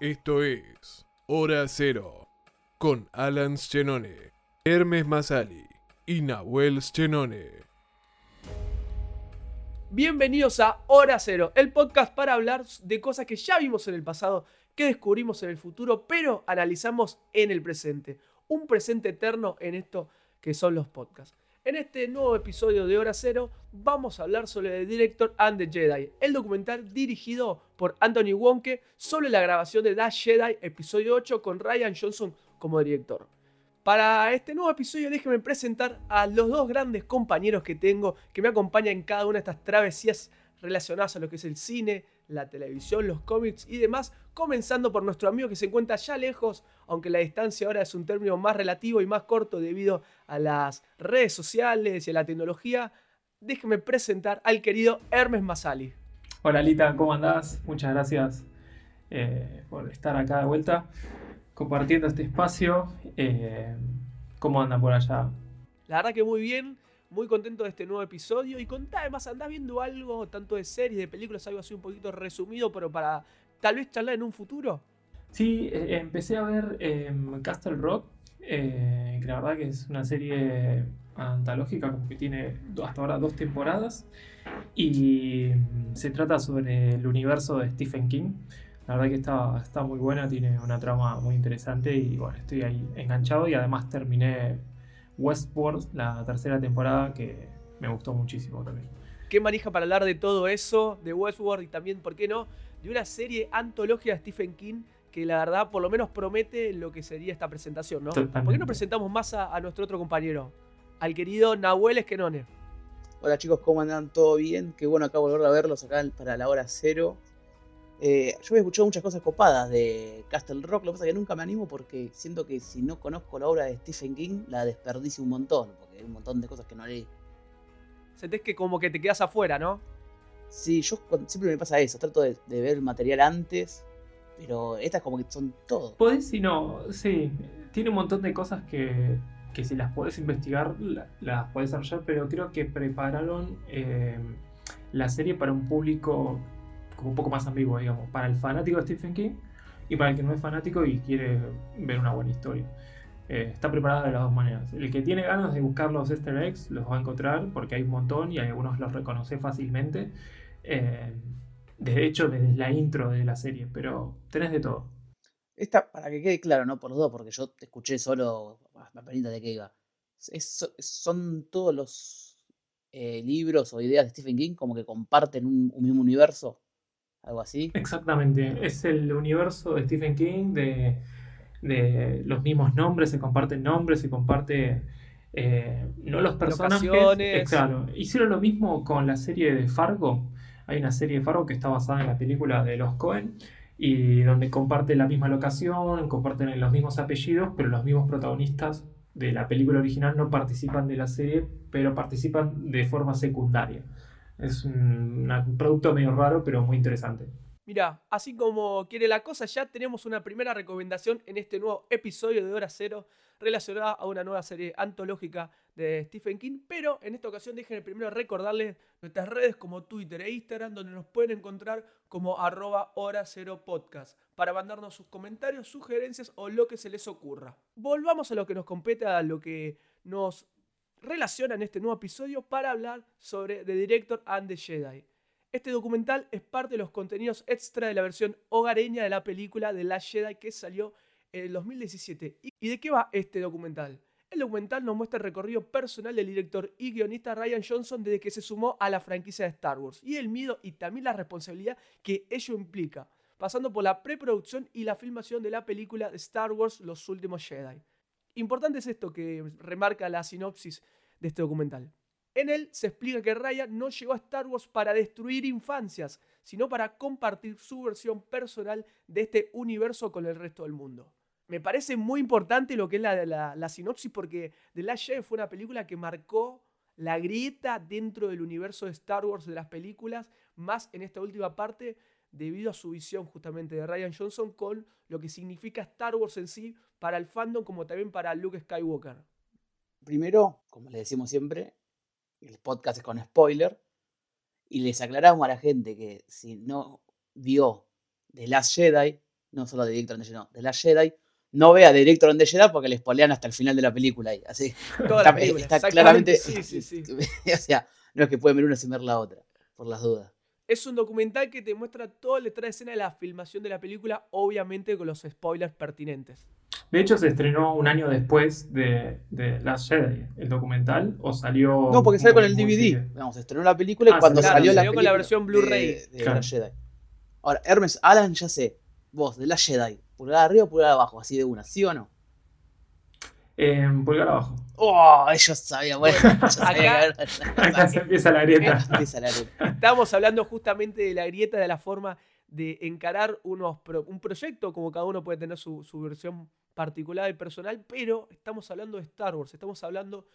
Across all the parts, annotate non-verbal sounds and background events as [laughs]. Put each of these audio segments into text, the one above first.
Esto es Hora Cero con Alan Schenone, Hermes Masali y Nahuel Schenone. Bienvenidos a Hora Cero, el podcast para hablar de cosas que ya vimos en el pasado, que descubrimos en el futuro, pero analizamos en el presente. Un presente eterno en esto que son los podcasts. En este nuevo episodio de Hora Cero vamos a hablar sobre The Director and the Jedi, el documental dirigido por Anthony Wonke sobre la grabación de The Jedi episodio 8 con Ryan Johnson como director. Para este nuevo episodio déjenme presentar a los dos grandes compañeros que tengo que me acompañan en cada una de estas travesías relacionadas a lo que es el cine, la televisión, los cómics y demás, comenzando por nuestro amigo que se encuentra ya lejos, aunque la distancia ahora es un término más relativo y más corto debido a las redes sociales y a la tecnología. Déjeme presentar al querido Hermes Masali. Hola Lita, ¿cómo andás? Muchas gracias eh, por estar acá de vuelta, compartiendo este espacio. Eh, ¿Cómo andan por allá? La verdad que muy bien muy contento de este nuevo episodio. Y contá, además, ¿andás viendo algo, tanto de series, de películas, algo así un poquito resumido, pero para tal vez charlar en un futuro? Sí, eh, empecé a ver em, Castle Rock, eh, que la verdad que es una serie antológica, como que tiene hasta ahora dos temporadas, y mm, se trata sobre el universo de Stephen King. La verdad que está, está muy buena, tiene una trama muy interesante y bueno, estoy ahí enganchado y además terminé Westworld, la tercera temporada, que me gustó muchísimo también. Qué manija para hablar de todo eso, de Westworld y también, ¿por qué no?, de una serie antológica de Stephen King que la verdad por lo menos promete lo que sería esta presentación, ¿no? ¿Por qué no presentamos más a, nuestro otro compañero, al querido Nahuel Esquenone? Hola chicos, ¿cómo andan? ¿Todo bien? Qué bueno acá volver a verlos acá para la hora cero. Eh, yo he escuchado muchas cosas copadas de Castle Rock, lo que pasa es que nunca me animo porque siento que si no conozco la obra de Stephen King, la desperdicio un montón, porque hay un montón de cosas que no leí. Sentís que como que te quedas afuera, ¿no? Sí, yo siempre me pasa eso, trato de, ver el material antes, pero estas como que son todo. Podés si no, sí, tiene un montón de cosas que, que si las podés investigar, las podés desarrollar, pero creo que prepararon eh, la serie para un público un poco más ambiguo, digamos, para el fanático de Stephen King y para el que no es fanático y quiere ver una buena historia. Eh, está preparada de las dos maneras. El que tiene ganas de buscar los easter eggs los va a encontrar porque hay un montón y algunos los reconoce fácilmente. Eh, de hecho, desde la intro de la serie, pero tenés de todo. Esta, para que quede claro, no por los dos, porque yo te escuché solo la de que iba. son todos los eh, libros o ideas de Stephen King como que comparten un mismo universo algo así. Exactamente, es el universo de Stephen King, de, los mismos nombres, se comparten nombres, se comparte... Eh, no los personajes. Eh, claro, hicieron lo mismo con la serie de Fargo. Hay una serie de Fargo que está basada en la película de los Cohen y donde comparten la misma locación, comparten los mismos apellidos, pero los mismos protagonistas de la película original no participan de la serie, pero participan de forma secundaria. Es un, producto medio raro, pero muy interesante. Mira, así como quiere la cosa, ya tenemos una primera recomendación en este nuevo episodio de Hora Cero relacionada a una nueva serie antológica de Stephen King. Pero en esta ocasión déjenme primero recordarles nuestras redes como Twitter e Instagram, donde nos pueden encontrar como arroba hora cero podcast para mandarnos sus comentarios, sugerencias o lo que se les ocurra. Volvamos a lo que nos compete, a lo que nos relacionan este nuevo episodio para hablar sobre The Director and the Jedi. Este documental es parte de los contenidos extra de la versión hogareña de la película The Last Jedi que salió en el 2017. ¿Y de qué va este documental? El documental nos muestra el recorrido personal del director y guionista Ryan Johnson desde que se sumó a la franquicia de Star Wars y el miedo y también la responsabilidad que ello implica, pasando por la preproducción y la filmación de la película de Star Wars Los Últimos Jedi. Importante es esto que remarca la sinopsis de este documental. En él se explica que Ryan no llegó a Star Wars para destruir infancias, sino para compartir su versión personal de este universo con el resto del mundo. Me parece muy importante lo que es la, sinopsis porque The Last Jedi fue una película que marcó la grieta dentro del universo de Star Wars de las películas, más en esta última parte debido a su visión justamente de Ryan Johnson con lo que significa Star Wars en sí para el fandom como también para Luke Skywalker. Primero, como le decimos siempre, el podcast es con spoiler y les aclaramos a la gente que si no vio The Last Jedi, no solo de Director and the Jedi, de la Jedi, no vea Director and the Jedi porque le spoilean hasta el final de la película ahí. Así. [laughs] Toda la película. Está claramente. Sí, sí, sí. [laughs] o sea, no es que pueden ver una sin ver la otra, por las dudas. Es un documental que te muestra detrás de escena de la filmación de la película, obviamente con los spoilers pertinentes. De hecho, se estrenó un año después de, de Last Jedi, el documental, o salió. No, porque salió con el DVD. Vamos, se estrenó la película y ah, cuando salió, la con la versión Blu-ray de, Last Jedi. Ahora, Hermes, Alan, ya sé, vos, de Last Jedi, pulgar arriba o pulgar abajo, así de una, ¿sí o no? Eh, pulgar abajo. Oh, yo sabía, bueno. acá, se empieza la grieta. Estamos hablando justamente de la grieta, de la forma de encarar unos un proyecto, como cada uno puede tener su, su versión particular y personal, pero estamos hablando de Star Wars, estamos hablando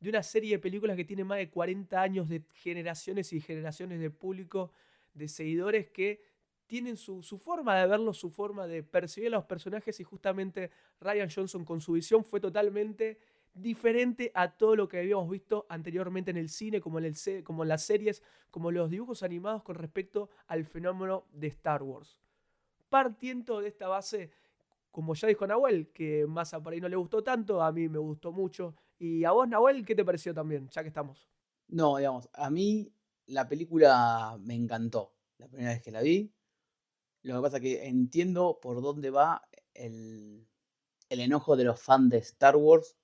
de una serie de películas que tiene más de 40 años de generaciones y generaciones de público, de seguidores que tienen su, forma de verlo, su forma de percibir a los personajes y justamente Ryan Johnson con su visión fue totalmente diferente a todo lo que habíamos visto anteriormente en el cine, como en, el, como en las series, como los dibujos animados con respecto al fenómeno de Star Wars. Partiendo de esta base, como ya dijo Nahuel, que más a por ahí no le gustó tanto, a mí me gustó mucho. Y a vos, Nahuel, ¿qué te pareció también, ya que estamos? No, digamos, a mí la película me encantó. La primera vez que la vi, lo que pasa es que entiendo por dónde va el, enojo de los fans de Star Wars.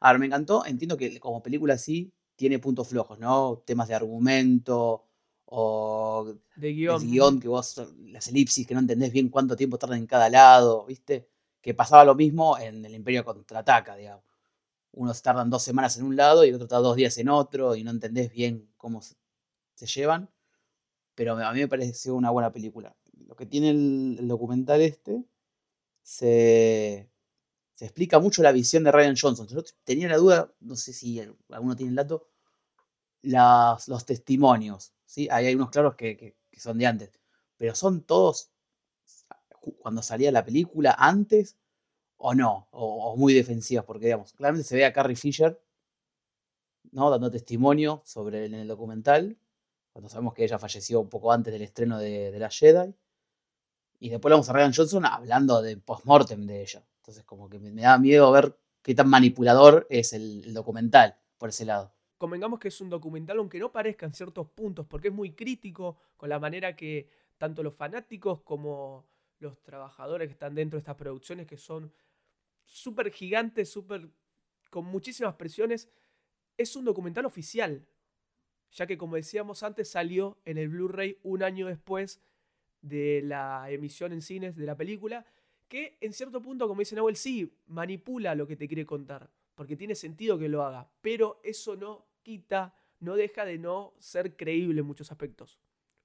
A ver, me encantó. Entiendo que como película así tiene puntos flojos, ¿no? Temas de argumento o de guion. guion que vos, las elipsis que no entendés bien cuánto tiempo tardan en cada lado, ¿viste? Que pasaba lo mismo en el Imperio Contraataca, digamos. Unos tardan dos semanas en un lado y el otro tarda dos días en otro y no entendés bien cómo se llevan. Pero a mí me pareció una buena película lo que tiene el, documental este, se, explica mucho la visión de Ryan Johnson. Yo tenía la duda, no sé si alguno tiene el dato, los testimonios. ¿Sí? Hay unos claros que, son de antes, pero son todos cuando salía la película antes o no, o, muy defensivas, porque digamos, claramente se ve a Carrie Fisher ¿no? dando testimonio sobre el, documental, cuando sabemos que ella falleció un poco antes del estreno de, de La Jedi. Y después vamos a Ryan Johnson hablando de post-mortem de ella. Entonces, como que me, da miedo ver qué tan manipulador es el, documental por ese lado. Convengamos que es un documental, aunque no parezca en ciertos puntos, porque es muy crítico con la manera que tanto los fanáticos como los trabajadores que están dentro de estas producciones, que son súper gigantes, súper con muchísimas presiones, es un documental oficial, ya que como decíamos antes salió en el Blu-ray un año después de la emisión en cines de la película, que en cierto punto, como dice Nahuel, sí, manipula lo que te quiere contar, porque tiene sentido que lo haga, pero eso no no deja de no ser creíble en muchos aspectos.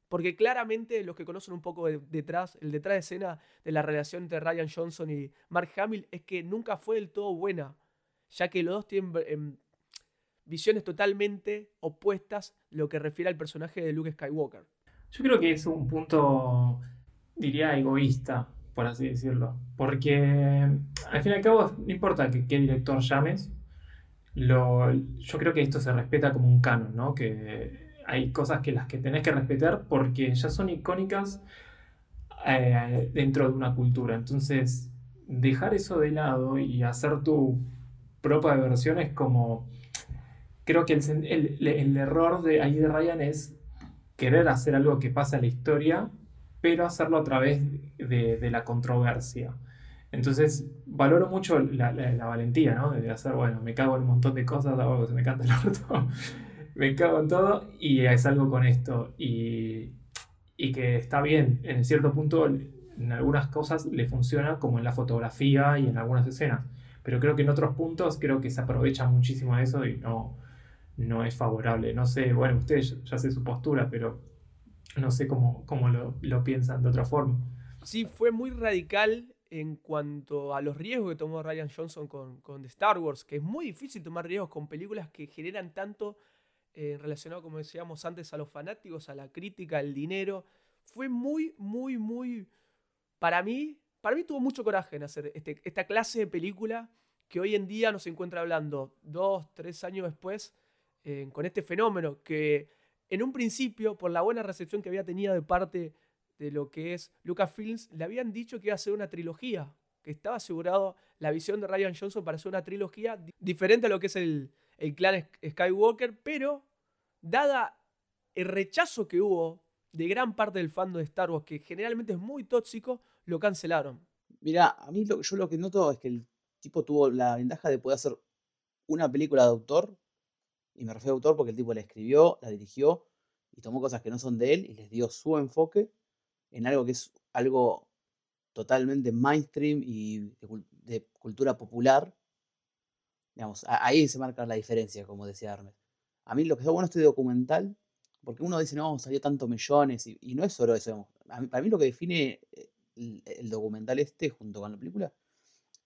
Porque claramente los que conocen un poco detrás, el detrás de escena de la relación entre Ryan Johnson y Mark Hamill es que nunca fue del todo buena, ya que los dos tienen em, visiones totalmente opuestas lo que refiere al personaje de Luke Skywalker. Yo creo que es un punto, diría, egoísta, por así decirlo. Porque al fin y al cabo, no importa qué director llames, lo, yo creo que esto se respeta como un canon, ¿no? Que hay cosas que las que tenés que respetar porque ya son icónicas eh, dentro de una cultura. Entonces, dejar eso de lado y hacer tu propia versión es como... Creo que el, el error de ahí de Ryan es querer hacer algo que pasa en la historia, pero hacerlo a través de, la controversia. Entonces, valoro mucho la, valentía, ¿no? De hacer, bueno, me cago en un montón de cosas, hago que se me canta el orto, [laughs] me cago en todo y es algo con esto. Y, y que está bien, en cierto punto, en algunas cosas le funciona, como en la fotografía y en algunas escenas. Pero creo que en otros puntos, creo que se aprovecha muchísimo de eso y no, no es favorable. No sé, bueno, ustedes ya sé su postura, pero no sé cómo, cómo lo, piensan de otra forma. Sí, fue muy radical en cuanto a los riesgos que tomó Ryan Johnson con, con Star Wars, que es muy difícil tomar riesgos con películas que generan tanto eh, relacionado, como decíamos antes, a los fanáticos, a la crítica, al dinero. Fue muy, muy, muy... Para mí, para mí tuvo mucho coraje en hacer este, esta clase de película que hoy en día nos encuentra hablando dos, tres años después con este fenómeno que en un principio, por la buena recepción que había tenido de parte de lo que es Lucasfilms, le habían dicho que iba a ser una trilogía, que estaba asegurado la visión de Ryan Johnson para hacer una trilogía diferente a lo que es el, el clan Skywalker, pero dada el rechazo que hubo de gran parte del fandom de Star Wars, que generalmente es muy tóxico, lo cancelaron. Mira, a mí yo lo que noto es que el tipo tuvo la ventaja de poder hacer una película de autor, y me refiero a autor porque el tipo la escribió, la dirigió y tomó cosas que no son de él y les dio su enfoque en algo que es algo totalmente mainstream y de, cultura popular. Digamos, ahí se marca la diferencia, como decía Armes. A mí lo que está bueno este documental, porque uno dice, no, salió tantos millones, y, no es solo eso. para mí lo que define eh, el, documental este, junto con la película,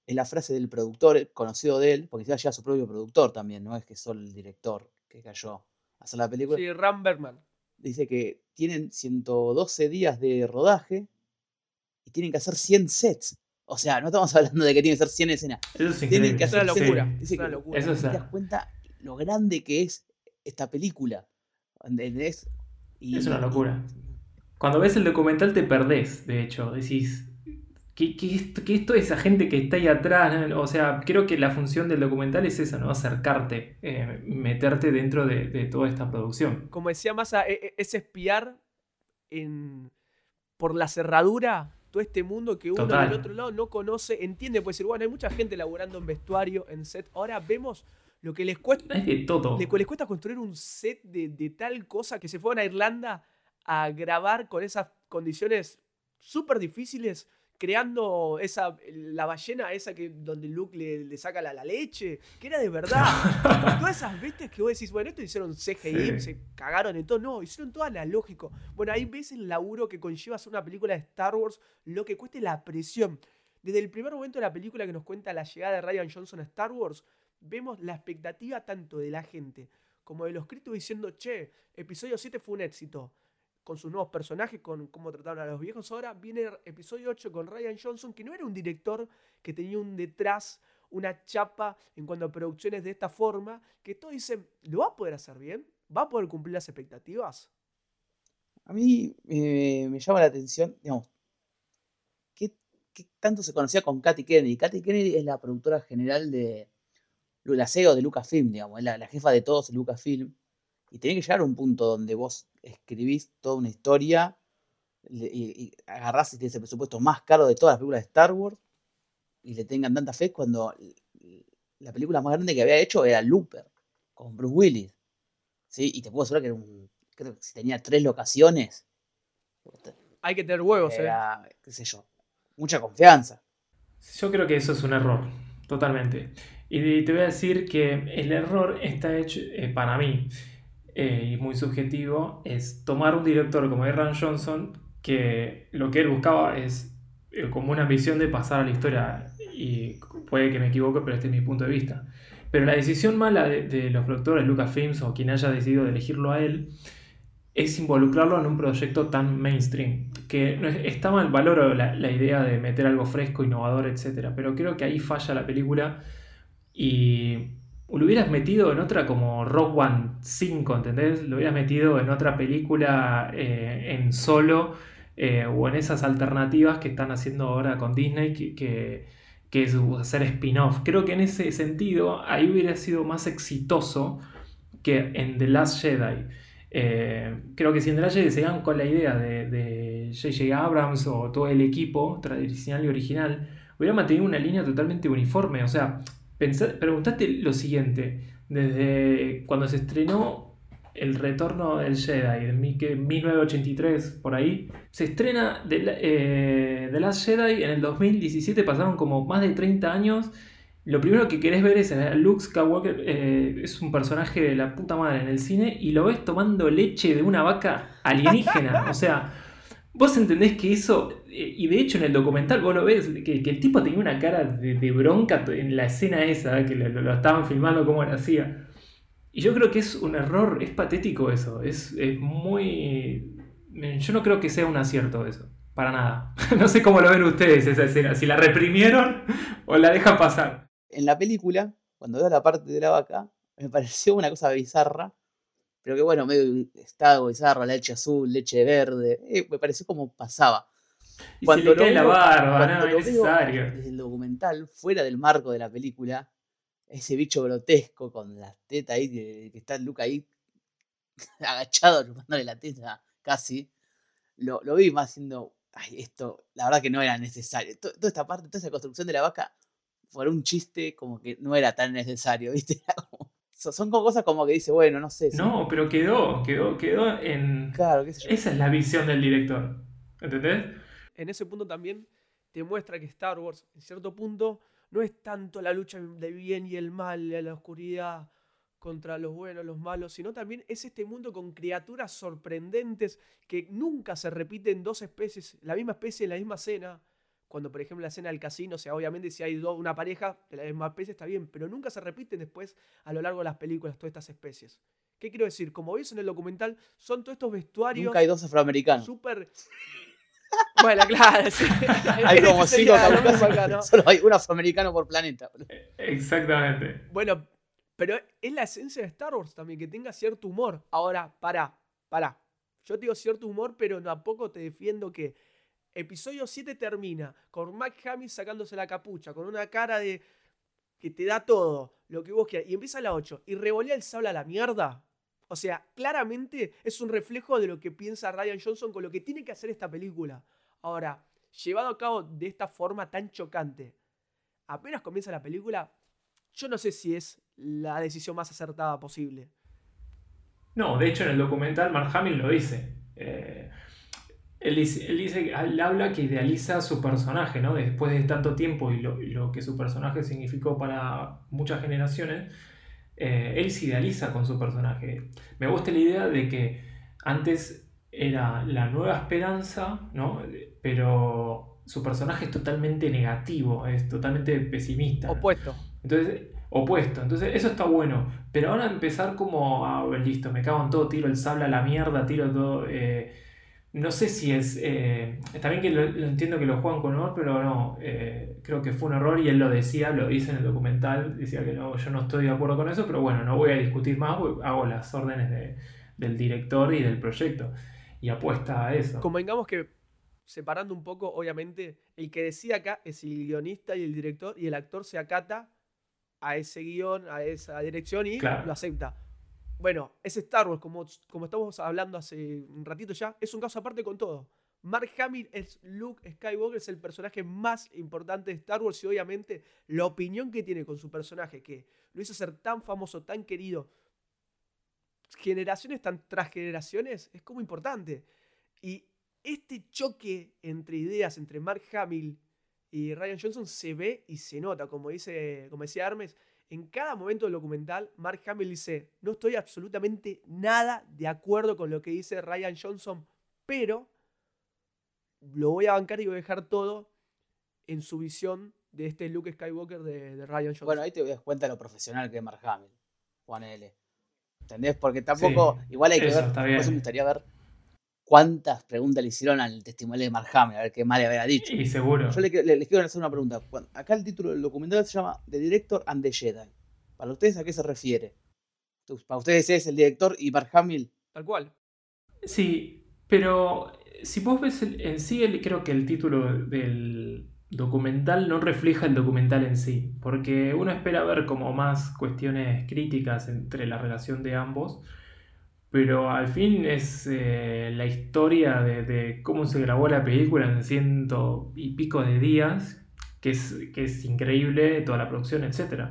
es la frase del productor, conocido de él, porque ya su propio productor también, no es que solo el director que cayó a hacer la película. Sí, Ram Bergman. Dice que tienen 112 días de rodaje y tienen que hacer 100 sets. O sea, no estamos [laughs] hablando de que tienen que ser 100 escenas. Eso es tienen que hacer una locura. Dice una locura. Eso es te das cuenta lo grande que es esta película. Es una locura. Cuando ves el documental te perdés, de hecho. Decís, ¿qué, qué, es toda esa gente que está ahí atrás? O sea, creo que la función del documental es esa, ¿no? Acercarte, eh, meterte dentro de, toda esta producción. Como decía Massa, e, e, es espiar en, por la cerradura todo este mundo que uno del otro lado no conoce, entiende, puede decir, bueno, hay mucha gente laburando en vestuario, en set. Ahora vemos lo que les cuesta. Es de todo. Les, cuesta construir un set de, tal cosa que se fueron a Irlanda a grabar con esas condiciones súper difíciles, creando esa, la ballena esa que donde Luke le, saca la, leche, que era de [laughs] verdad. todas esas bestias que vos decís, bueno, esto hicieron CGI, se cagaron en todo. No, hicieron todo lógico. Bueno, ahí ves el laburo que conlleva hacer una película de Star Wars, lo que cueste la presión. Desde el primer momento de la película que nos cuenta la llegada de Ryan Johnson a Star Wars, vemos la expectativa tanto de la gente como de los críticos diciendo, che, episodio 7 fue un éxito. Con sus nuevos personajes, con cómo trataron a los viejos. Ahora viene episodio 8 con Ryan Johnson, que no era un director que tenía un detrás, una chapa en cuanto a producciones de esta forma, que todos dicen, ¿lo va a poder hacer bien? ¿Va a poder cumplir las expectativas? A mí eh, me llama la atención, digamos, ¿qué, tanto se conocía con Katy Kennedy? Katy Kennedy es la productora general de, la de Lucasfilm, digamos, es la, jefa de todos en Lucasfilm. Y tiene que llegar a un punto donde vos escribís toda una historia y, agarrás y el presupuesto más caro de todas las películas de Star Wars y le tengan tanta fe cuando la película más grande que había hecho era Looper, con Bruce Willis. ¿Sí? Y te puedo asegurar que era un, creo que si tenía tres locaciones. Hay que tener huevos, ¿eh? qué sé yo, mucha confianza. Yo creo que eso es un error, totalmente. Y te voy a decir que el error está hecho eh, para mí, eh, y muy subjetivo, es tomar un director como Aaron Johnson, que lo que él buscaba es eh, como una ambición de pasar a la historia, y puede que me equivoque, pero este es mi punto de vista. Pero la decisión mala de, los productores Lucasfilms o quien haya decidido elegirlo a él es involucrarlo en un proyecto tan mainstream. Que no está mal, valoro la, la idea de meter algo fresco, innovador, etc. Pero creo que ahí falla la película y lo hubieras metido en otra como Rock One 5, ¿entendés? Lo hubieras metido en otra película eh, en solo eh, o en esas alternativas que están haciendo ahora con Disney, que, es hacer spin-off. Creo que en ese sentido ahí hubiera sido más exitoso que en The Last Jedi. Eh, creo que si en The Last Jedi se iban con la idea de J.J. Abrams o todo el equipo tradicional y original, hubiera mantenido una línea totalmente uniforme. O sea, preguntate lo siguiente, desde cuando se estrenó El Retorno del Jedi, en 1983, por ahí, se estrena The, eh, Last Jedi en el 2017, pasaron como más de 30 años. Lo primero que querés ver es a Luke Skywalker, eh, es un personaje de la puta madre en el cine, y lo ves tomando leche de una vaca alienígena. O sea, Vos entendés que eso, eh, y de hecho en el documental vos lo ves, que, el tipo tenía una cara de, bronca en la escena esa, que lo, estaban filmando como lo hacía. Y yo creo que es un error, es patético eso, es, muy... Yo no creo que sea un acierto eso, para nada. [laughs] no sé cómo lo ven ustedes esa escena, si la reprimieron [laughs] o la dejan pasar. En la película, cuando veo la parte de la vaca, me pareció una cosa bizarra, pero que bueno, medio estaba bizarro, leche azul, leche verde, eh, me pareció como pasaba. Y cuando se le cae la barba, no, es necesario. Desde el documental, fuera del marco de la película, ese bicho grotesco con las tetas ahí, que, está Luca ahí [laughs] agachado, chupándole la teta casi, lo, lo vi más siendo, ay, esto, la verdad que no era necesario. Toda esta parte, toda esa construcción de la vaca, por un chiste como que no era tan necesario, [laughs] ¿viste? Son como cosas como que dice, bueno, no sé. No, pero quedó, quedó, quedó en... Claro, qué sé yo. Esa es la visión del director, ¿entendés? En ese punto también te muestra que Star Wars, en cierto punto, no es tanto la lucha del bien y el mal, la oscuridad contra los buenos, los malos, sino también es este mundo con criaturas sorprendentes que nunca se repiten dos especies, la misma especie en la misma escena. Cuando, por ejemplo, la escena del casino, o sea, obviamente si hay una pareja de la misma especie está bien, pero nunca se repiten después a lo largo de las películas todas estas especies. ¿Qué quiero decir? Como veis en el documental, son todos estos vestuarios. Nunca hay dos afroamericanos. Súper [laughs] bueno, claro, sí. [laughs] Hay como cinco caucásicos. Solo hay un afroamericano por planeta. Exactamente. Bueno, pero es la esencia de Star Wars también, que tenga cierto humor. Ahora, para, para. Yo te digo cierto humor, pero tampoco te defiendo que episodio 7 termina con Mike sacándose la capucha, con una cara de que te da todo, lo que vos quieras, y empieza la 8 y revolea el sable a la mierda. O sea, claramente es un reflejo de lo que piensa Ryan Johnson con lo que tiene que hacer esta película. Ahora, llevado a cabo de esta forma tan chocante, apenas comienza la película, yo no sé si es la decisión más acertada posible. No, de hecho en el documental Mark Hamill lo dice. Eh, él dice, él habla que idealiza su personaje, ¿no? Después de tanto tiempo y lo que su personaje significó para muchas generaciones, eh, él se idealiza con su personaje. Me gusta la idea de que antes era la nueva esperanza, ¿no? Pero su personaje es totalmente negativo, es totalmente pesimista. Opuesto. Entonces, opuesto. Entonces, eso está bueno. Pero ahora empezar como, ah, listo, me cago en todo, tiro el sable a la mierda, tiro todo. Eh, no sé si es. Eh, está bien que lo, entiendo que lo juegan con honor, pero no. Eh, creo que fue un error y él lo decía, lo dice en el documental. Decía que no, yo no estoy de acuerdo con eso, pero bueno, no voy a discutir más, hago las órdenes del director y del proyecto. Y apuesta a eso. Convengamos que, separando un poco, obviamente, el que decía acá es el guionista y el director, y el actor se acata a ese guion, a esa dirección y lo acepta. Bueno, es Star Wars, como, como estamos hablando hace un ratito ya, es un caso aparte con todo. Mark Hamill es Luke Skywalker, es el personaje más importante de Star Wars y obviamente la opinión que tiene con su personaje, que lo hizo ser tan famoso, tan querido, generaciones tan tras generaciones, es como importante. Y este choque entre ideas entre Mark Hamill y Ryan Johnson se ve y se nota, como, dice, como decía Armes, en cada momento del documental, Mark Hamill dice, no estoy absolutamente nada de acuerdo con lo que dice Ryan Johnson, pero lo voy a bancar y voy a dejar todo en su visión de este Luke Skywalker de, Ryan Johnson. Bueno, ahí te das cuenta de lo profesional que es Mark Hamill, Juan L. ¿Entendés? Porque tampoco, igual hay que ver, me gustaría ver cuántas preguntas le hicieron al testimonio de Mark Hamill, a ver qué más le había dicho. Y seguro. Yo les, quiero hacer una pregunta. Acá el título del documental se llama The Director and the Jedi. ¿Para ustedes a qué se refiere? ¿Para ustedes es el director y Mark Hamill? Tal cual. Sí, pero si vos ves en sí, creo que el título del documental no refleja el documental en sí, porque uno espera ver como más cuestiones críticas entre la relación de ambos pero al fin es eh, la historia de, cómo se grabó la película en ciento y pico de días, que es, que es increíble, toda la producción, etc.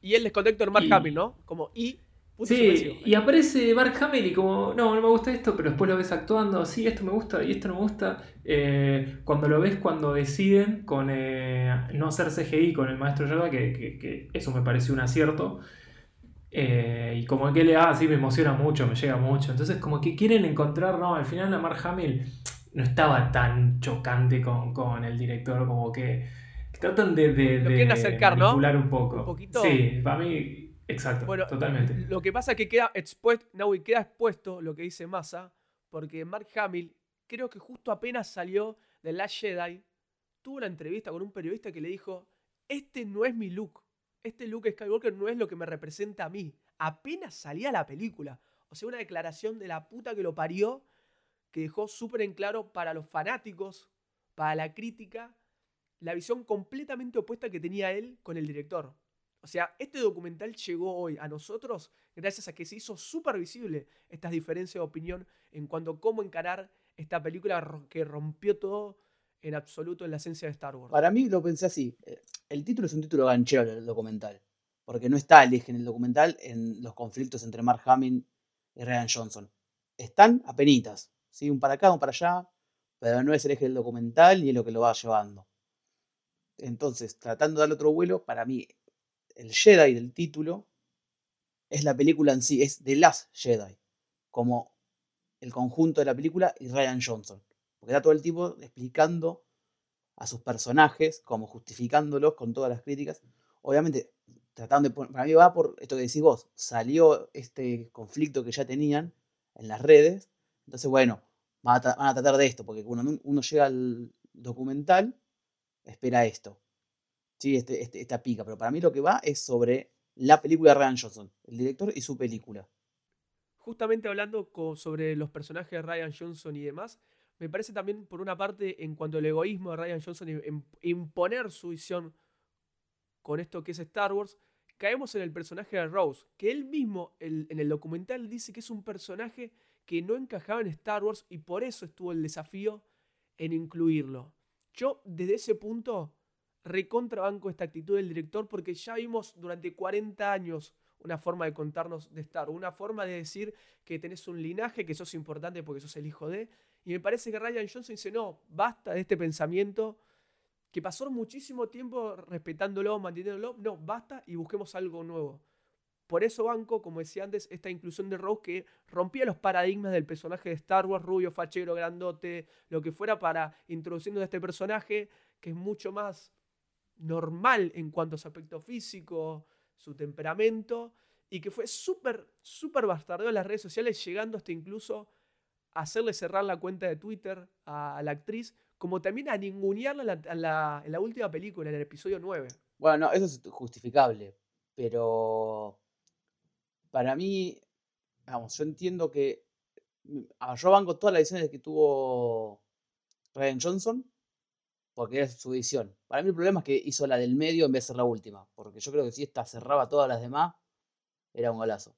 Y el descontector Mark Hamill, ¿no? Como y... Sí, y aparece Mark Hamill y como, no, no me gusta esto, pero después lo ves actuando, sí, esto me gusta y esto no me gusta. Eh, cuando lo ves cuando deciden con eh, no hacer CGI con el maestro Yoda, que, que eso me pareció un acierto. Eh, y como que le ah, sí, me emociona mucho, me llega mucho. Entonces, como que quieren encontrar, no, al final la Mark Hamill no estaba tan chocante con, el director, como que tratan de, de, acercar, manipular un poco. Sí, para mí, exacto, totalmente. Lo que pasa es que queda expuesto, no, queda expuesto lo que dice Massa, porque Mark Hamill, creo que justo apenas salió de Last Jedi, tuvo una entrevista con un periodista que le dijo: Este no es mi look este Luke Skywalker no es lo que me representa a mí. Apenas salía la película. O sea, una declaración de la puta que lo parió, que dejó súper en claro para los fanáticos, para la crítica, la visión completamente opuesta que tenía él con el director. O sea, este documental llegó hoy a nosotros gracias a que se hizo súper visible estas diferencias de opinión en cuanto a cómo encarar esta película que rompió todo en absoluto en la esencia de Star Wars. Para mí lo pensé así. El título es un título ganchero del documental. Porque no está el eje en el documental en los conflictos entre Mark Hamill y Ryan Johnson. Están a penitas. ¿sí? Un para acá, un para allá. Pero no es el eje del documental ni es lo que lo va llevando. Entonces, tratando de darle otro vuelo, para mí, el Jedi del título es la película en sí, es The Last Jedi. Como el conjunto de la película y Ryan Johnson. Porque está todo el tiempo explicando a sus personajes, como justificándolos con todas las críticas. Obviamente, tratando de para mí va por esto que decís vos, salió este conflicto que ya tenían en las redes. Entonces, bueno, van a, tratar de esto, porque cuando uno llega al documental, espera esto. Sí, este, este, esta pica. Pero para mí lo que va es sobre la película de Ryan Johnson, el director y su película justamente hablando sobre los personajes de Ryan Johnson y demás, me parece también, por una parte, en cuanto al egoísmo de Ryan Johnson en imponer su visión con esto que es Star Wars, caemos en el personaje de Rose, que él mismo en el documental dice que es un personaje que no encajaba en Star Wars y por eso estuvo el desafío en incluirlo. Yo, desde ese punto, recontrabanco esta actitud del director porque ya vimos durante 40 años una forma de contarnos de Star, una forma de decir que tenés un linaje, que sos importante porque sos el hijo de. Y me parece que Ryan Johnson dice, no, basta de este pensamiento que pasó muchísimo tiempo respetándolo, manteniéndolo, no, basta y busquemos algo nuevo. Por eso banco, como decía antes, esta inclusión de Rose que rompía los paradigmas del personaje de Star Wars, rubio, fachero, grandote, lo que fuera para introduciendo a este personaje que es mucho más normal en cuanto a su aspecto físico, su temperamento, y que fue súper, súper bastardeo en las redes sociales, llegando hasta incluso hacerle cerrar la cuenta de Twitter a, la actriz, como también a ningunearla en la, última película, en el episodio 9. Bueno, eso es justificable, pero para mí, vamos, yo entiendo que yo banco todas las decisiones que tuvo Ryan Johnson, porque es su edición. Para mí el problema es que hizo la del medio en vez de ser la última, porque yo creo que si esta cerraba todas las demás, era un golazo.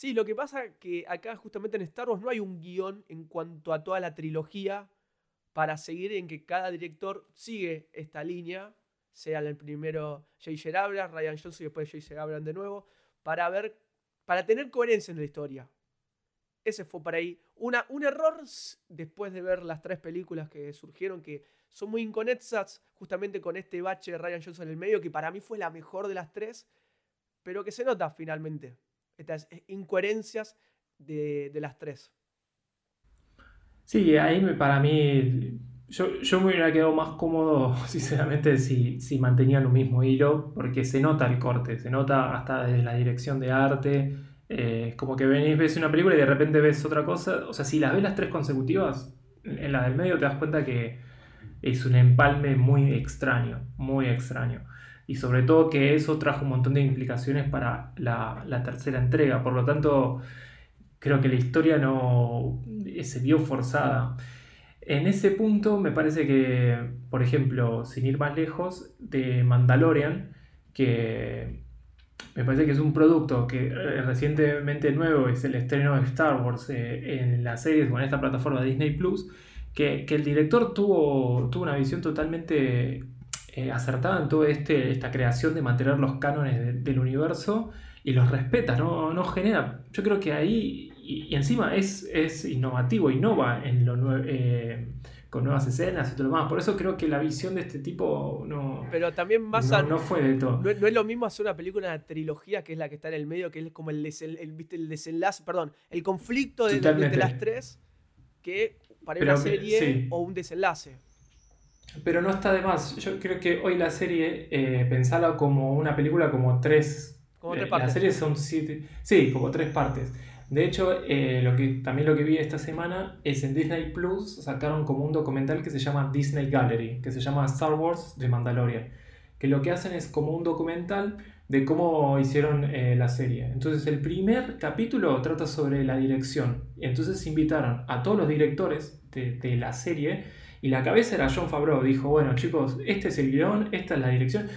Sí, lo que pasa que acá justamente en Star Wars no hay un guion en cuanto a toda la trilogía para seguir en que cada director sigue esta línea, sea el primero J.J. Abrams, Ryan Johnson y después J.J. Abrams de nuevo, para ver, para tener coherencia en la historia. Ese fue para ahí. Un error después de ver las tres películas que surgieron que son muy inconexas justamente con este bache de Ryan Johnson en el medio, que para mí fue la mejor de las tres, pero que se nota finalmente, estas incoherencias de, las tres. Sí, ahí para mí, yo, yo, me hubiera quedado más cómodo, [laughs] sinceramente, si, si mantenía lo mismo hilo, porque se nota el corte, se nota hasta desde la dirección de arte, eh, como que venís, ves una película y de repente ves otra cosa, o sea, si las ves las tres consecutivas, en la del medio te das cuenta que es un empalme muy extraño, muy extraño. Y sobre todo que eso trajo un montón de implicaciones para la, tercera entrega. Por lo tanto, creo que la historia no se vio forzada. En ese punto me parece que, por ejemplo, sin ir más lejos, de Mandalorian, que me parece que es un producto que eh, recientemente nuevo, es el estreno de Star Wars eh, en las series o en esta plataforma Disney Plus, que, el director tuvo, tuvo una visión totalmente eh, acertada en toda este, esta creación de mantener los cánones del universo y los respeta, no, no genera. Yo creo que ahí, y, encima es, es innovativo, innova en lo eh, con nuevas escenas y todo lo demás. Por eso creo que la visión de este tipo no. Pero también más no, no fue de todo. No, es lo mismo hacer una película, una trilogía, que es la que está en el medio, que es como el, el, desenlace, perdón, el conflicto de, de las tres, que para una serie o un desenlace. Pero no está de más. Yo creo que hoy la serie, eh, pensala como una película como tres. Como tres partes. Las series son siete. Sí, como tres partes. De hecho, eh, lo que, también lo que vi esta semana es en Disney Plus sacaron como un documental que se llama Disney Gallery, que se llama Star Wars de Mandalorian. Que lo que hacen es como un documental de cómo hicieron eh, la serie. Entonces el primer capítulo trata sobre la dirección. Entonces invitaron a todos los directores de, la serie y la cabeza era John Favreau. Dijo, bueno chicos, este es el guion, esta es la dirección.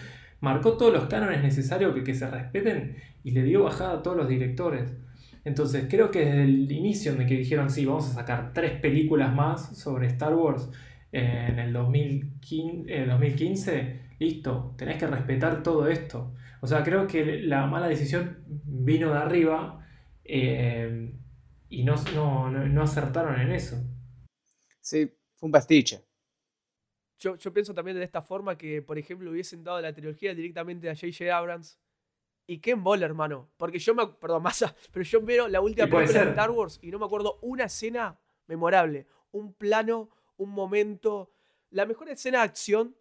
Marcó todos los cánones necesarios que, que se respeten y le dio bajada a todos los directores. Entonces creo que desde el inicio en que dijeron, sí, vamos a sacar tres películas más sobre Star Wars en el 2015, 2015 listo, tenés que respetar todo esto. O sea, creo que la mala decisión vino de arriba eh, y no, no, acertaron en eso. Sí, fue un pastiche. Yo, pienso también de esta forma que, por ejemplo, hubiesen dado la trilogía directamente a J.J. Abrams. Y qué bola, hermano. Porque yo me. Perdón, masa. [laughs] Pero yo veo la última película de Star Wars y no me acuerdo una escena memorable. Un plano, un momento. La mejor escena de acción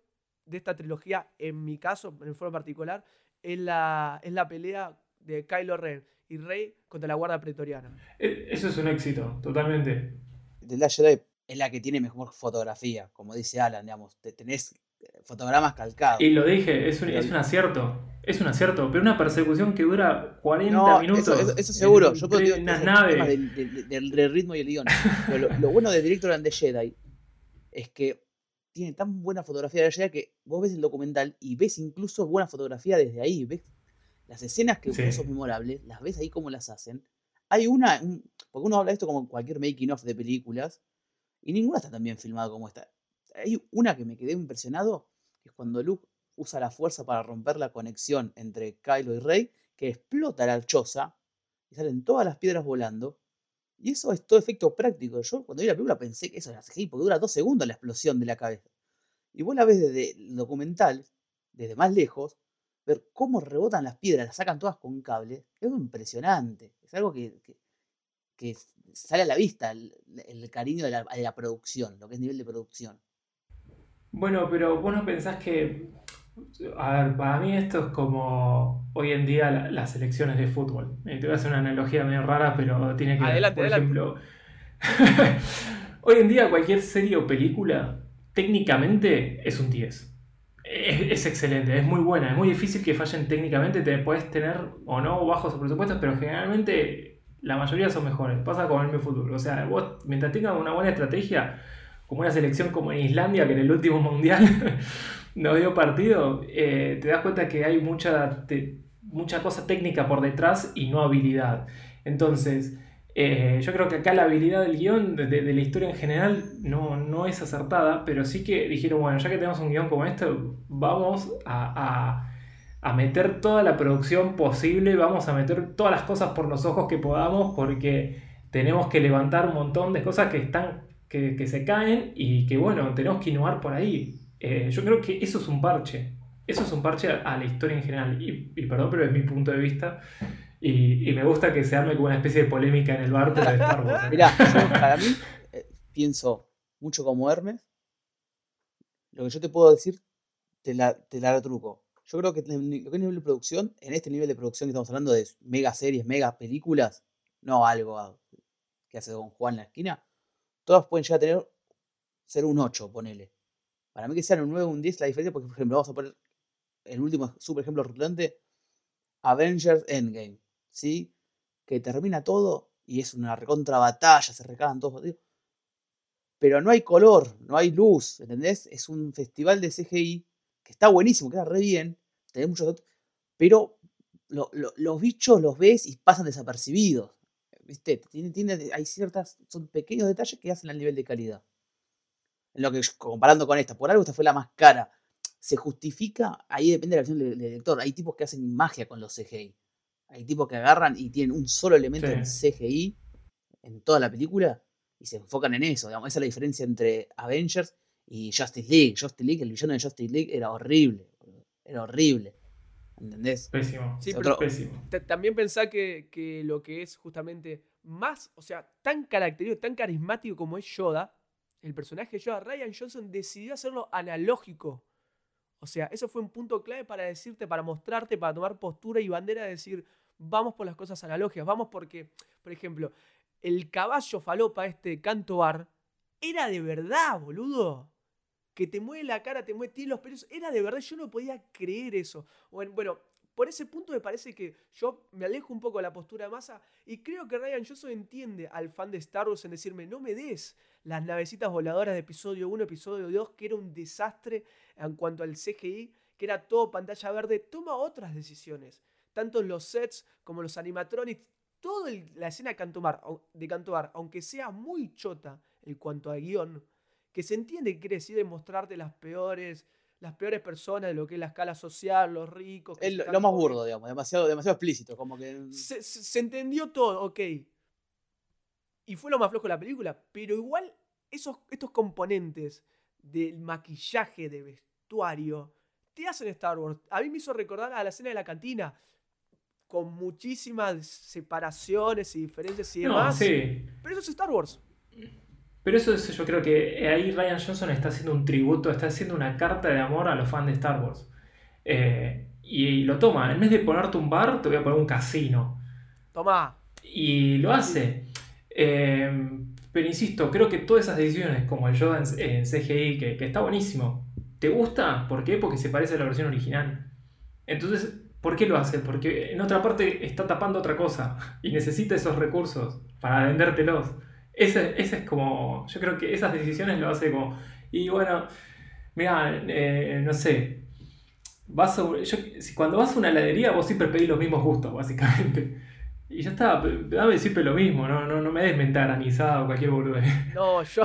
de esta trilogía, en mi caso, en forma particular, es la, es la pelea de Kylo Ren y Rey contra la Guardia Pretoriana. E, eso es un éxito, totalmente. The Last Jedi es la que tiene mejor fotografía, como dice Alan, digamos. Tenés eh, fotogramas calcados. Y lo dije, es un, es un acierto. Es un acierto, pero una persecución que dura 40 minutos. Eso, seguro. Yo puedo decir del, ritmo y el guion. Pero lo, bueno de Director and the Jedi es que tiene tan buena fotografía de Jedi que vos ves el documental y ves incluso buena fotografía desde ahí. Ves las escenas que son memorables, las ves ahí cómo las hacen. Hay una, porque uno habla de esto como cualquier making of de películas, y ninguna está tan bien filmada como esta. Hay una que me quedé impresionado, que es cuando Luke usa la fuerza para romper la conexión entre Kylo y Rey, que explota la choza y salen todas las piedras volando. Y eso es todo efecto práctico. Yo cuando vi la película pensé que eso era CGI, porque dura dos segundos la explosión de la cabeza. Y vos la ves desde el documental, desde más lejos, ver cómo rebotan las piedras, las sacan todas con cable, es impresionante. Es algo que, sale a la vista el, cariño de la, de la, producción, lo que es nivel de producción. Bueno, pero vos no pensás que. A ver, para mí esto es como hoy en día las elecciones de fútbol. Eh, te voy a hacer una analogía medio rara, pero tiene que ver. Por ejemplo, [laughs] hoy en día cualquier serie o película técnicamente es un 10. Es, excelente, es muy buena, es muy difícil que fallen técnicamente, te puedes tener o no bajos presupuestos, pero generalmente la mayoría son mejores. Pasa con el fútbol. O sea, vos mientras tengas una buena estrategia, como una selección como en Islandia, que en el último [laughs] mundial no dio partido, eh, te das cuenta que hay mucha, mucha cosa técnica por detrás y no habilidad. Entonces, eh, yo creo que acá la habilidad del guion, de, la historia en general, no, no, es acertada, pero sí que dijeron, bueno, ya que tenemos un guion como este, vamos a, meter toda la producción posible, vamos a meter todas las cosas por los ojos que podamos, porque tenemos que levantar un montón de cosas que están que, que se caen y que, bueno, tenemos que innovar por ahí. Eh, yo creo que eso es un parche. Eso es un parche a, la historia en general. Y, perdón, pero es mi punto de vista. Y, me gusta que se arme como una especie de polémica en el bar de. [laughs] Mirá, yo para mí eh, pienso mucho como Hermes. Lo que yo te puedo decir, te la, te la retruco. Yo creo que lo que es nivel de producción, en este nivel de producción que estamos hablando de mega series, mega películas, no algo que hace Don Juan en la esquina, todas pueden llegar a tener ser un 8, ponele. Para mí que sean un 9 o un 10 la diferencia, porque por ejemplo, vamos a poner el último super ejemplo rutulante, Avengers Endgame. ¿sí? Que termina todo y es una recontra batalla, se recagan todos. Pero no hay color, no hay luz, ¿entendés? Es un festival de CGI que está buenísimo, queda re bien, tenés muchos pero los bichos los ves y pasan desapercibidos. ¿Viste? Tiene, hay ciertas, son pequeños detalles que hacen al nivel de calidad. En lo que, comparando con esta, por algo esta fue la más cara. Se justifica, ahí depende de la visión del, del director. Hay tipos que hacen magia con los CGI. Hay tipos que agarran y tienen un solo elemento en CGI en toda la película y se enfocan en eso. Digamos, esa es la diferencia entre Avengers y Justice League. Justice League, el villano de Justice League era horrible. Era horrible. ¿Entendés? Pésimo. Sí, pero pésimo. También pensá que, lo que es justamente más, o sea, tan característico, tan carismático como es Yoda, el personaje de Yoda, Ryan Johnson decidió hacerlo analógico. O sea, eso fue un punto clave para decirte, para mostrarte, para tomar postura y bandera, de decir, vamos por las cosas analógicas, vamos porque, por ejemplo, el caballo falopa, este canto bar, era de verdad, boludo. Que te mueve la cara, te mueve, tiene los pelos, era de verdad, yo no podía creer eso. Bueno, por ese punto me parece que yo me alejo un poco de la postura de masa y creo que Ryan Johnson entiende al fan de Star Wars en decirme, no me des las navecitas voladoras de episodio 1, episodio 2, que era un desastre en cuanto al CGI, que era todo pantalla verde, toma otras decisiones. Tanto en los sets como los animatronics, toda la escena de Cantomar, aunque sea muy chota en cuanto a guion, que se entiende que quiere decir mostrarte las peores las peores personas de lo que es la escala social, los ricos. Es lo, más burdo, digamos, demasiado, demasiado explícito, como que... Se, entendió todo, ok. Y fue lo más flojo de la película, pero igual esos, estos componentes del maquillaje, de vestuario, te hacen Star Wars. A mí me hizo recordar a la escena de la cantina, con muchísimas separaciones y diferencias y demás. sí. Pero eso es Star Wars. Pero eso es, yo creo que ahí Ryan Johnson está haciendo un tributo, está haciendo una carta de amor a los fans de Star Wars. Eh, y, lo toma, en vez de ponerte un bar, te voy a poner un casino. Toma. Y lo hace. Eh, pero insisto, creo que todas esas decisiones, como el Yoda en, CGI, que, que, está buenísimo, ¿te gusta? ¿Por qué? Porque se parece a la versión original. Entonces, ¿por qué lo hace? Porque en otra parte está tapando otra cosa y necesita esos recursos para vendértelos. Ese, ese es como, yo creo que esas decisiones lo hace como, y bueno, mira, eh, no sé, vas cuando vas a una heladería vos siempre pedís los mismos gustos, básicamente. Y ya está, dame siempre lo mismo, no, no, no me des mentar anisada o cualquier boludez. No, yo...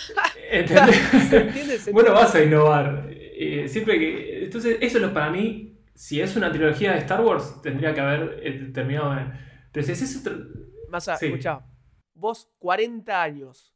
[laughs] ¿Entendés? [laughs] Bueno, vas a innovar. Eh, siempre que... Entonces, eso es lo para mí, si es una trilogía de Star Wars, tendría que haber eh, terminado en... Pero si es eso... Más a, vos 40 años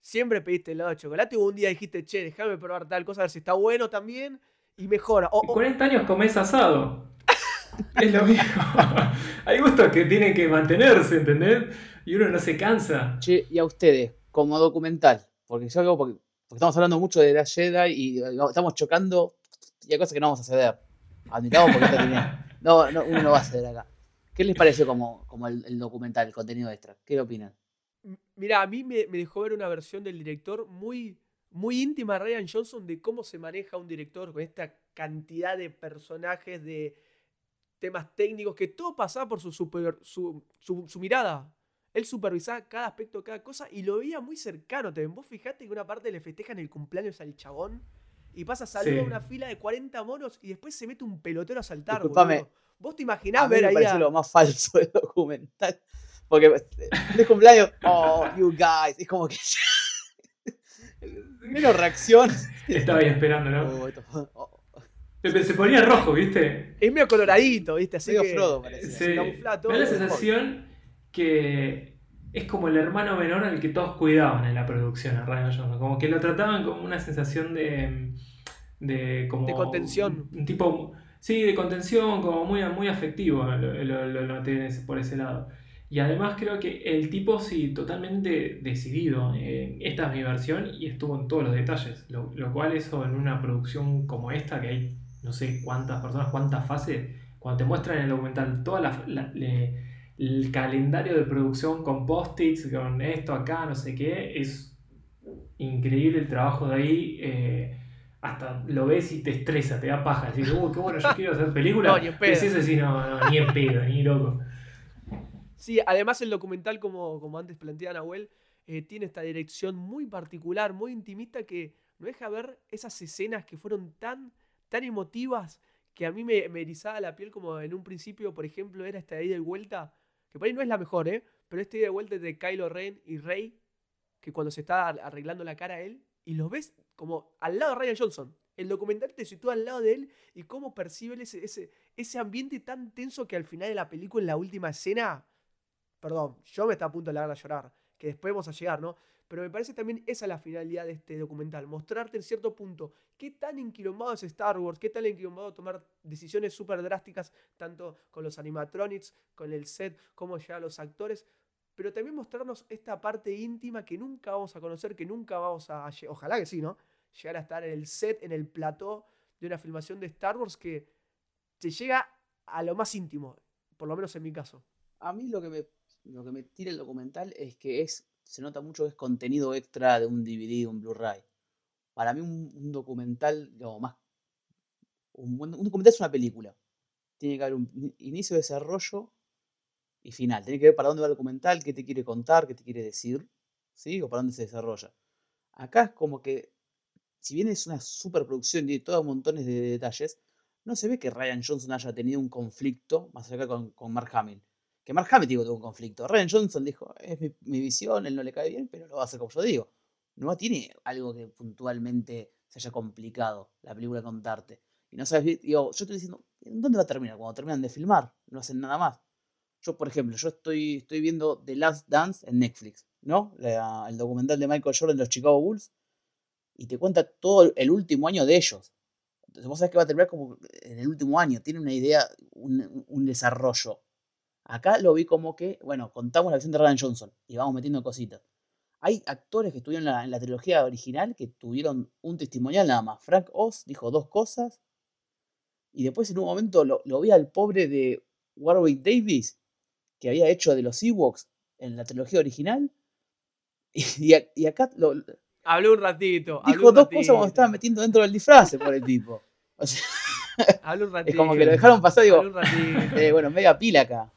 siempre pediste helado de chocolate y un día dijiste, che, déjame probar tal cosa, a ver si está bueno también y mejora. O, 40 años comés asado. [laughs] es lo mismo. [laughs] Hay gustos que tienen que mantenerse, ¿entendés? Y uno no se cansa. Che, y a ustedes, como documental, porque yo porque, estamos hablando mucho de la Jedi y estamos chocando y hay cosas que no vamos a ceder. Admitamos porque [laughs] no, no, uno no va a ceder acá. ¿Qué les parece como, como el, el documental, el contenido extra? ¿Qué opinan? Mira, a mí me, dejó ver una versión del director muy, muy íntima Ryan Johnson de cómo se maneja un director con esta cantidad de personajes, de temas técnicos, que todo pasaba por su, su, mirada. Él supervisaba cada aspecto, cada cosa y lo veía muy cercano. ¿te Vos fijate que una parte le festejan el cumpleaños al chabón y pasa a saludar a una fila de 40 monos y después se mete un pelotero a saltar. Vos te imaginás ver me parece lo más falso del documental. Porque de cumpleaños, oh, you guys, es como que. [laughs] menos reacción. Estaba ahí esperando, ¿no? Oh, oh. Se ponía rojo, ¿viste? Es medio coloradito, ¿viste? Así medio Frodo, parece. Sí. Me da la sensación que es como el hermano menor al que todos cuidaban en la producción a Ryan Johnson. Como que lo trataban como una sensación de. de como. De contención. Un tipo. Sí, de contención, como muy, muy afectivo lo, lo, lo por ese lado. Y además creo que el tipo sí, totalmente decidido. esta es mi versión y estuvo en todos los detalles. Lo, cual eso en una producción como esta, que hay no sé cuántas personas, cuántas fases, cuando te muestran en el documental todo el calendario de producción con post-its, con esto acá, no sé qué, es increíble el trabajo de ahí. Eh, hasta lo ves y te estresa, te da paja. Decís, uy, qué bueno, yo quiero hacer películas. [laughs] No, ni en pedo. no, ni en pedo, ni loco. Sí, además el documental, como, como antes planteaba Nahuel, eh, tiene esta dirección muy particular, muy intimista, que no deja ver esas escenas que fueron tan, tan emotivas que a mí me, me erizaba la piel como en un principio, por ejemplo, era esta ida y vuelta, que por ahí no es la mejor, ¿eh? Pero esta ida y vuelta de Kylo Ren y Rey, que cuando se está arreglando la cara a él, y los ves como al lado de Ryan Johnson. El documental te sitúa al lado de él y cómo percibe ese, ese, ese ambiente tan tenso que al final de la película, en la última escena, Perdón, yo me está a punto de la a llorar, que después vamos a llegar, ¿no? Pero me parece también esa es la finalidad de este documental, mostrarte en cierto punto qué tan inquilombado es Star Wars, qué tan inquilombado tomar decisiones súper drásticas, tanto con los animatronics, con el set, como ya los actores, pero también mostrarnos esta parte íntima que nunca vamos a conocer, que nunca vamos a, ojalá que sí, ¿no? Llegar a estar en el set, en el plató de una filmación de Star Wars que se llega a lo más íntimo, por lo menos en mi caso. A mí lo que me lo que me tira el documental es que es, se nota mucho que es contenido extra de un DVD, un Blu-ray. Para mí un, documental, más, un, documental es una película. tiene que haber un inicio, desarrollo y final. Tiene que ver para dónde va el documental, qué te quiere contar, qué te quiere decir, ¿sí? O para dónde se desarrolla. Acá es como que, si bien es una superproducción y todo montones de detalles, no se ve que Ryan Johnson haya tenido un conflicto, más allá con, con Mark Hamill. Que Mark Hamill tuvo un conflicto. Ryan Johnson dijo, es mi, mi, visión, él no le cae bien, pero lo va a hacer como yo digo. No tiene algo que puntualmente se haya complicado la película contarte. Y no sabes, digo, yo estoy diciendo, ¿dónde va a terminar? Cuando terminan de filmar, no hacen nada más. Yo, por ejemplo, yo estoy, estoy viendo The Last Dance en Netflix, ¿no? el documental de Michael Jordan de los Chicago Bulls. Y te cuenta todo el último año de ellos. Entonces vos sabés que va a terminar como en el último año. Tiene una idea, un desarrollo. Acá lo vi como que, bueno, contamos la versión de Ryan Johnson y vamos metiendo cositas. Hay actores que estuvieron en la, trilogía original que tuvieron un testimonial nada más. Frank Oz dijo dos cosas. Y después en un momento lo, vi al pobre de Warwick Davis, que había hecho de los Ewoks en la trilogía original. [laughs] Y, acá lo, Habló un ratito. Dijo dos cosas cuando estaba metiendo dentro del disfraz por el tipo. Habló un ratito. [laughs] Es como que lo dejaron pasar, digo. Eh, bueno, media pila acá.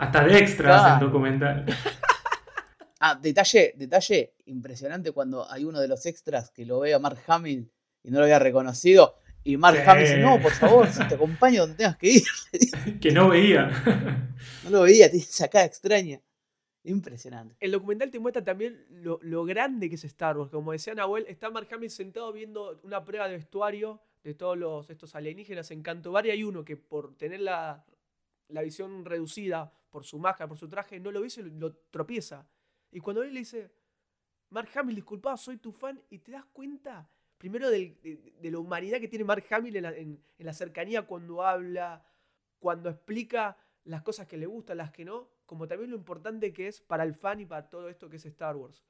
Hasta de extras en documental. [laughs] Ah, detalle, detalle impresionante cuando hay uno de los extras que lo ve a Mark Hamill y no lo había reconocido. Y Mark Hamill dice, no, por favor, si te acompaño donde tengas que ir. [laughs] que no veía. [laughs] no lo veía, tiene esa cara extraña. Impresionante. El documental te muestra también lo, grande que es Star Wars. Como decía Nahuel, está Mark Hamill sentado viendo una prueba de vestuario de todos los, estos alienígenas en Canto y hay uno que por tener la, la visión reducida por su máscara, por su traje, no lo ve y lo tropieza. Y cuando él le dice, Mark Hamill, disculpa, soy tu fan, y te das cuenta, primero de, la humanidad que tiene Mark Hamill en la, cercanía cuando habla, cuando explica las cosas que le gustan, las que no, como también lo importante que es para el fan y para todo esto que es Star Wars.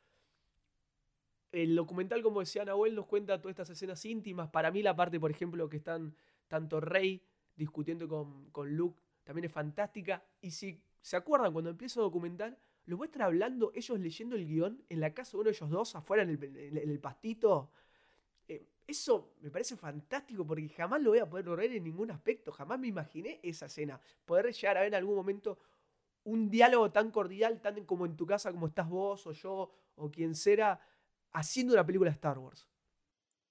El documental, como decía Nahuel, nos cuenta todas estas escenas íntimas. Para mí la parte, por ejemplo, que están tanto Rey discutiendo con, con Luke, también es fantástica. Y si se acuerdan, cuando empieza el documental, los muestra hablando, ellos leyendo el guion en la casa de uno de ellos dos, afuera en el, pastito. Eh, eso me parece fantástico porque jamás lo voy a poder ver en ningún aspecto. Jamás me imaginé esa escena. Poder llegar a ver en algún momento un diálogo tan cordial, tan como en tu casa como estás vos o yo o quien sea, haciendo una película de Star Wars.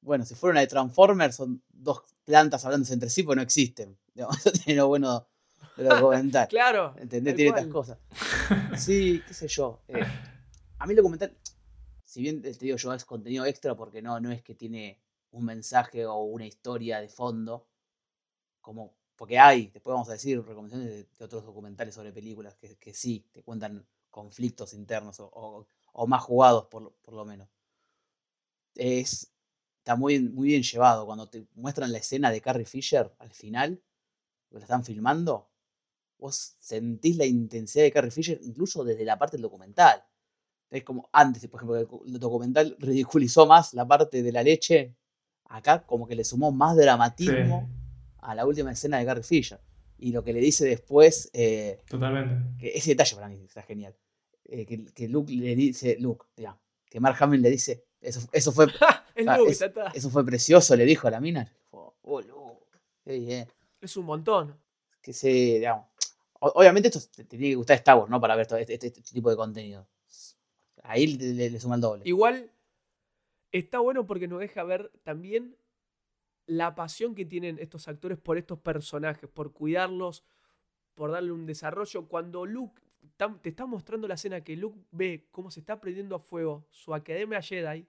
Bueno, si fuera una de Transformers, son dos plantas hablándose entre sí, pues no existen. [laughs] Lo bueno documental. [laughs] claro. ¿Entendés? Tiene estas cosas. [laughs] Sí, qué sé yo. Eh, a mí el documental, si bien te digo yo, es contenido extra porque no, no es que tiene un mensaje o una historia de fondo, como porque hay, después vamos a decir, recomendaciones de, otros documentales sobre películas que, que, sí te cuentan conflictos internos o, o, más jugados por, por, lo menos. Es, está muy, muy bien llevado. Cuando te muestran la escena de Carrie Fisher al final, lo están filmando, vos sentís la intensidad de Carrie Fisher incluso desde la parte del documental. Es como antes, por ejemplo, el documental ridiculizó más la parte de la leche. Acá como que le sumó más dramatismo a la última escena de Carrie Fisher. Y lo que le dice después... Eh, Totalmente. Que ese detalle para mí está genial. Eh, que, Luke le dice, Luke, que Mark Hamill le dice, eso, eso fue... [laughs] eso fue precioso, le dijo a la mina. Oh, Luke, qué bien. Es un montón. Que se, digamos, Obviamente esto te, tiene que gustar Star Wars, ¿no? Para ver este, este, este, tipo de contenido. Ahí le, suma el doble. Igual está bueno porque nos deja ver también la pasión que tienen estos actores por estos personajes, por cuidarlos, por darle un desarrollo. Cuando Luke te está mostrando la escena que Luke ve cómo se está prendiendo a fuego su academia Jedi,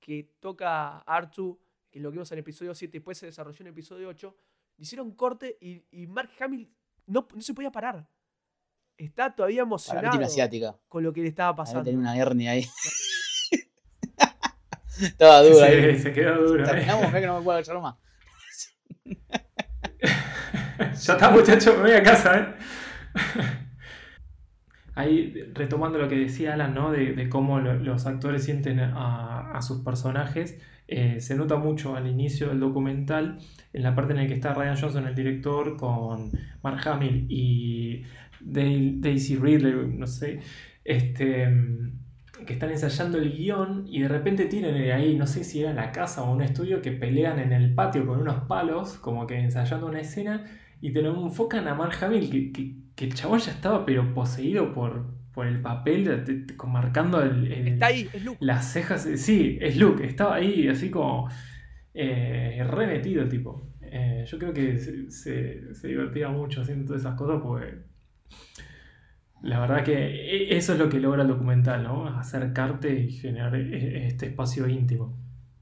que toca a Artu, que lo vimos en el episodio 7 y después se desarrolló en el episodio 8, hicieron corte y, y Mark Hamill no, se podía parar. Está todavía emocionado asiática. con lo que le estaba pasando. Tenía una hernia ahí. [laughs] Estaba dura. Sí, ahí. se quedó dura. Terminamos, que no me puedo echar más. [laughs] ya está, muchachos, me voy a casa, ¿eh? Ahí, retomando lo que decía Alan, ¿no? De, cómo los actores sienten a, a sus personajes. Eh, se nota mucho al inicio del documental, en la parte en la que está Ryan Johnson, el director, con Mark Hamill y Daisy Ridley, no sé, este, que están ensayando el guion y de repente tienen ahí, no sé si era la casa o un estudio, que pelean en el patio con unos palos, como que ensayando una escena, y te lo enfocan a Mark Hamill, que, que, el chabón ya estaba pero poseído por, por el papel, marcando el, Está ahí, es Luke. las cejas. Sí, es Luke, estaba ahí así como eh, remetido tipo. Eh, yo creo que se, se, divertía mucho haciendo todas esas cosas porque la verdad que e, eso es lo que logra el documental, ¿no? Acercarte y generar e, este espacio íntimo.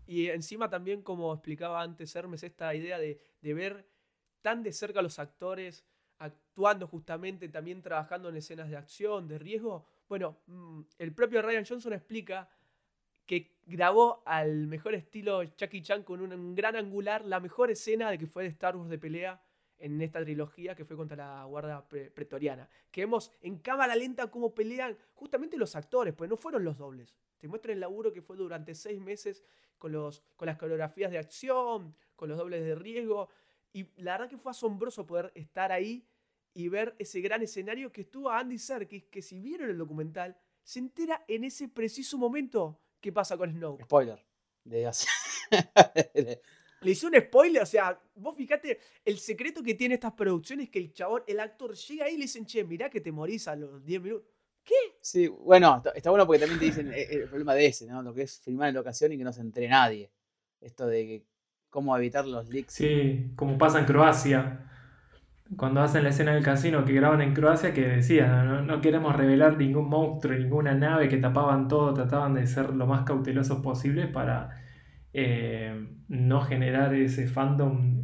Y encima también, como explicaba antes Hermes, esta idea de, de ver tan de cerca a los actores actuando justamente, también trabajando en escenas de acción, de riesgo. Bueno, mm, el propio Ryan Johnson explica que grabó al mejor estilo Chucky Chan con un, gran angular la mejor escena de que fue de Star Wars de pelea en esta trilogía que fue contra la Guardia Pretoriana. Que vemos en cámara lenta cómo pelean justamente los actores, pues no fueron los dobles. Te muestran el laburo que fue durante seis meses con, los, con las coreografías de acción, con los dobles de riesgo. Y la verdad que fue asombroso poder estar ahí y ver ese gran escenario que estuvo Andy Serkis, que si vieron el documental, se entera en ese preciso momento qué pasa con Snow. Spoiler. [laughs] Le hizo un spoiler, o sea, vos fíjate, el secreto que tiene estas producciones es que el chabón, el actor llega ahí y le dicen, che, mirá que te morís a los 10 minutos. ¿Qué? Sí, bueno, está, bueno porque también te dicen eh, el, problema de ese, ¿no? Lo que es filmar en locación y que no se entere nadie. Esto de cómo evitar los leaks. Sí, como pasa en Croacia. Cuando hacen la escena del casino que graban en Croacia, que decían, no, queremos revelar ningún monstruo, ninguna nave, que tapaban todo, trataban de ser lo más cautelosos posible para eh, no generar ese fandom.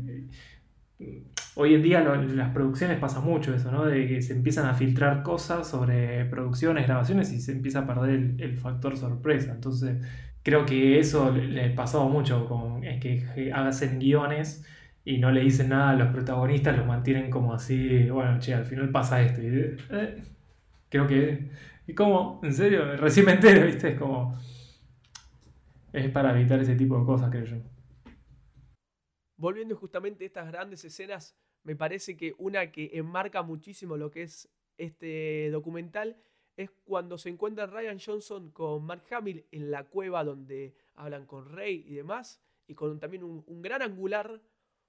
Hoy en día en las producciones pasa mucho eso, ¿no? De que se empiezan a filtrar cosas sobre producciones, grabaciones y se empieza a perder el, factor sorpresa. Entonces, creo que eso le pasó mucho, con, es que hacen guiones y no le dicen nada a los protagonistas, los mantienen como así, bueno, che, al final pasa esto. Eh, creo que... ¿Y cómo? ¿En serio? Recién me entero, ¿viste? Es como es para evitar ese tipo de cosas, creo yo. Volviendo justamente a estas grandes escenas, me parece que una que enmarca muchísimo lo que es este documental es cuando se encuentra Ryan Johnson con Mark Hamill en la cueva donde hablan con Rey y demás, y con también un, gran angular,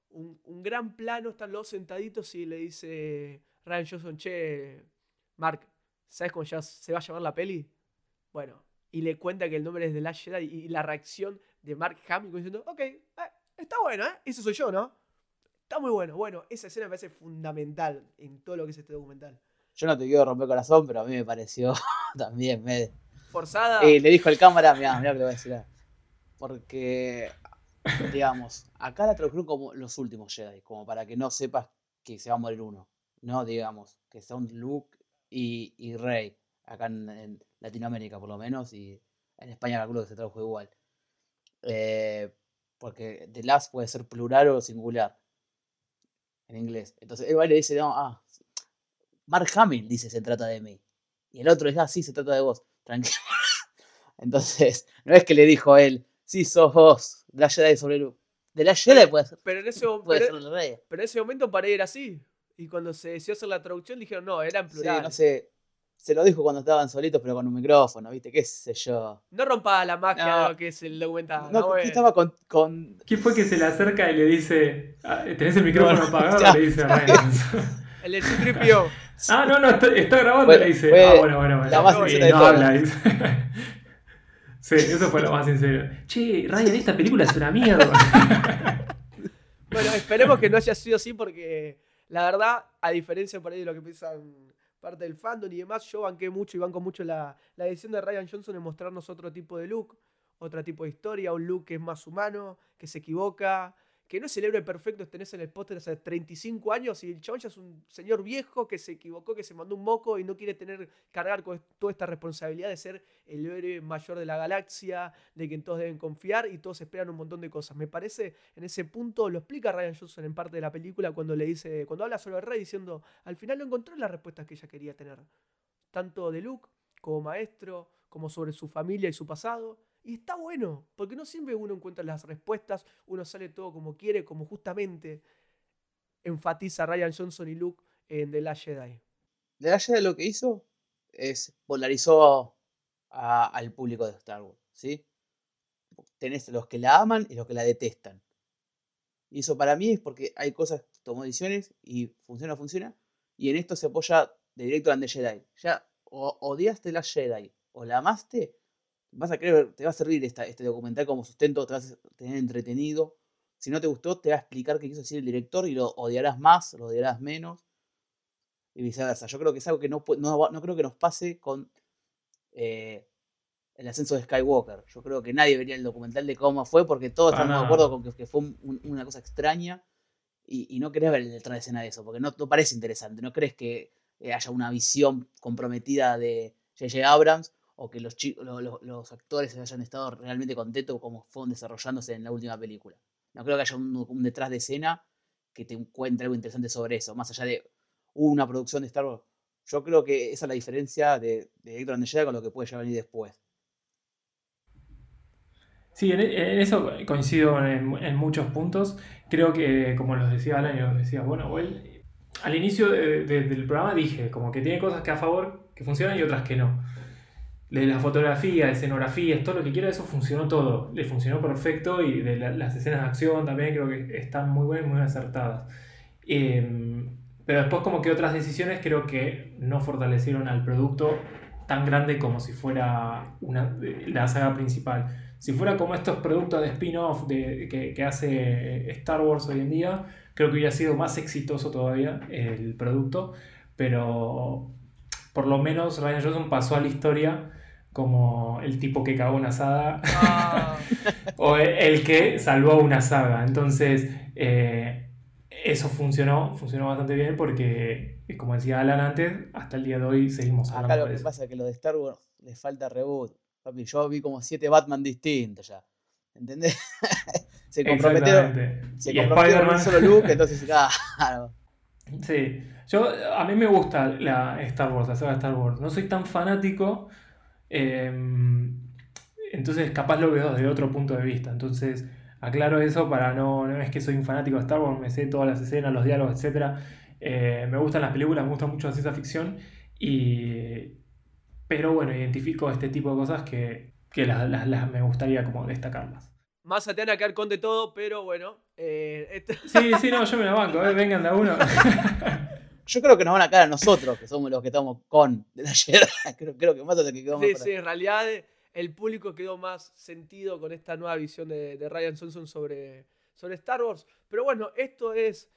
un, gran plano, están los sentaditos y le dice Ryan Johnson, che, Mark, ¿sabes cómo ya se va a llamar la peli? Bueno, y le cuenta que el nombre es de Last Jedi y la reacción de Mark Hamill diciendo, ok, eh, está bueno, ¿eh? Ese soy yo, ¿no? Está muy bueno. Bueno, esa escena me parece fundamental en todo lo que es este documental. Yo no te quiero romper corazón, pero a mí me pareció [laughs] también me... Forzada. Y le dijo el cámara, mira, mira lo que le voy a decir. Porque, digamos, acá la tradujeron como los últimos Jedi, como para que no sepas que se va a morir uno. No, digamos, que son Luke y, y Rey acá en, Latinoamérica por lo menos, y en España calculo que se tradujo igual. Eh, porque The Last puede ser plural o singular en inglés. Entonces él le dice, no, ah, Mark Hamill dice se trata de mí. Y el otro dice, ah, sí, se trata de vos, tranquilo. [laughs] Entonces, no es que le dijo a él, sí, sos vos, la Jedi sobre Luke. De la Jedi puede ser. Pero en ese, puede ser el rey. Pero en ese momento para ir así. Y cuando se decidió hacer la traducción dijeron, no, era en plural. Sí, no sé. Se lo dijo cuando estaban solitos, pero con un micrófono, ¿viste? ¿Qué sé yo? No rompa la magia de lo que es el documental. No, ¿qué estaba con, con, ¿Quién fue que se le acerca y le dice. Ah, ¿Tenés el micrófono apagado? [laughs] le dice a [laughs] El Citripio. Ah, no, no, está, grabando y le dice. ah, bueno, bueno, bueno. La más sincera de no habla. [laughs] sí, eso fue lo más sincero. Che, Ryan, esta película es una mierda. [laughs] bueno, esperemos que no haya sido así porque la verdad, a diferencia por ahí de lo que piensan parte del fandom y demás, yo banqué mucho y banco mucho la, la decisión de Ryan Johnson en mostrarnos otro tipo de look, otro tipo de historia, un look que es más humano, que se equivoca, que no es el héroe perfecto, tenés en el póster hace 35 años y el chabón ya es un señor viejo que se equivocó, que se mandó un moco y no quiere tener, cargar con toda esta responsabilidad de ser el héroe mayor de la galaxia, de quien todos deben confiar y todos esperan un montón de cosas. Me parece, en ese punto lo explica Ryan Johnson en parte de la película cuando le dice, cuando habla sobre el rey diciendo, al final no encontró las respuestas que ella quería tener, tanto de Luke como maestro, como sobre su familia y su pasado y está bueno, porque no siempre uno encuentra las respuestas, uno sale todo como quiere, como justamente enfatiza Ryan Johnson y Luke en The Last Jedi. The Last Jedi lo que hizo es polarizó al público de Star Wars, ¿sí? Tenés los que la aman y los que la detestan. Y eso para mí es porque hay cosas tomó decisiones y funciona funciona. Y en esto se apoya de directo a The Jedi. Ya o odiaste la Jedi o la amaste, vas a creer, te va a servir esta, este documental como sustento, te vas a tener entretenido. Si no te gustó, te va a explicar qué quiso decir el director y lo odiarás más, lo odiarás menos. Y viceversa. Yo creo que es algo que no, no, creo que nos pase con eh, el ascenso de Skywalker. Yo creo que nadie vería el documental de cómo fue porque todos estamos de acuerdo con que, fue una cosa extraña y, no querés ver el detrás de escena de eso porque no, no parece interesante. No crees que eh, haya una visión comprometida de J.J. Abrams o que los, los, actores hayan estado realmente contentos como fueron desarrollándose en la última película. No creo que haya un, detrás de escena que te encuentre algo interesante sobre eso, más allá de una producción de Star Wars. Yo creo que esa es la diferencia de, de Héctor Jedi con lo que puede ya venir después. Sí, en, eso coincido en, muchos puntos. Creo que, como los decía Alan y los decía, bueno, al inicio del programa dije, como que tiene cosas que a favor, que funcionan y otras que no la fotografía, de escenografía, todo lo que quiera, eso funcionó todo. Le funcionó perfecto y de las escenas de acción también creo que están muy buenas muy acertadas. Em, pero después como que otras decisiones creo que no fortalecieron al producto tan grande como si fuera una, la saga principal. Si fuera como estos productos de spin-off que, que hace Star Wars hoy en día, creo que hubiera sido más exitoso todavía el producto, pero por lo menos Ryan Johnson pasó a la historia como el tipo que cagó una asada ah. [laughs] o el que salvó una saga. Entonces, eh, eso funcionó, funcionó bastante bien porque, como decía Alan antes, hasta el día de hoy seguimos hablando Acá lo que pasa es que lo de Star Wars le falta reboot. Papi, yo vi como siete Batman distintos ya. ¿Entendés? [laughs] se comprometieron, se comprometieron solo Luke, [laughs] entonces claro. Sí, yo a mí me gusta la Star Wars, la saga Star Wars. No soy tan fanático, Em, entonces, capaz lo veo desde otro punto de vista. Entonces, aclaro eso para no. No es que soy un fanático de Star Wars, me sé todas las escenas, los diálogos, etc. Eh, me gustan las películas, me gusta mucho la ciencia ficción. Y, pero bueno, identifico este tipo de cosas que, que las, me gustaría como destacarlas. Más te van a quedar con de todo, pero bueno. Eh, sí, sí, no, yo me la banco, eh, vengan de a uno. [laughs] Yo creo que nos van a caer a nosotros, que somos los que estamos con de la [laughs] creo, creo que más de que quedó Sí, sí, en realidad el público quedó más sentido con esta nueva visión de, Ryan Johnson sobre, sobre Star Wars. Pero bueno, esto es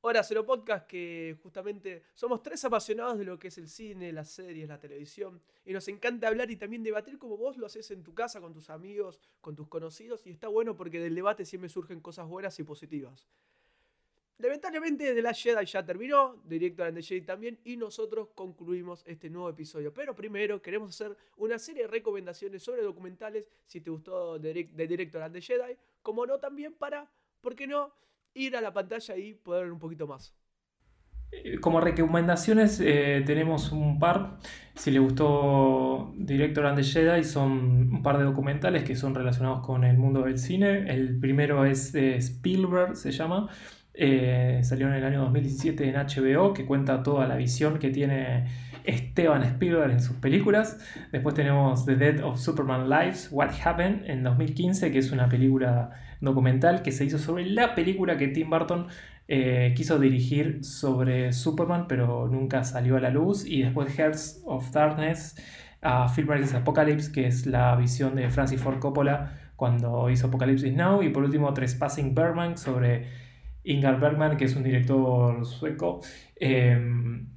Hora Cero Podcast, que justamente somos tres apasionados de lo que es el cine, las series, la televisión. Y nos encanta hablar y también debatir como vos lo haces en tu casa, con tus amigos, con tus conocidos. Y está bueno porque del debate siempre surgen cosas buenas y positivas. Lamentablemente The Last Jedi ya terminó, Director and the Jedi también, y nosotros concluimos este nuevo episodio. Pero primero queremos hacer una serie de recomendaciones sobre documentales, si te gustó The Director and the Jedi, como no también para, ¿por qué no?, ir a la pantalla y poder ver un poquito más. Eh, como recomendaciones eh, tenemos un par. Si le gustó Director and the Jedi, son un par de documentales que son relacionados con el mundo del cine. El primero es Spielberg, se llama eh, salió en el año 2017 en HBO, que cuenta toda la visión que tiene Esteban Spielberg en sus películas. Después tenemos The Death of Superman Lives, What Happened, en 2015, que es una película documental que se hizo sobre la película que Tim Burton eh, quiso dirigir sobre Superman, pero nunca salió a la luz. Y después Hearts of Darkness, a Film Apocalypse, que es la visión de Francis Ford Coppola cuando hizo Apocalypse Now. Y por último, Trespassing Bergman sobre Ingar Bergman, que es un director sueco, em,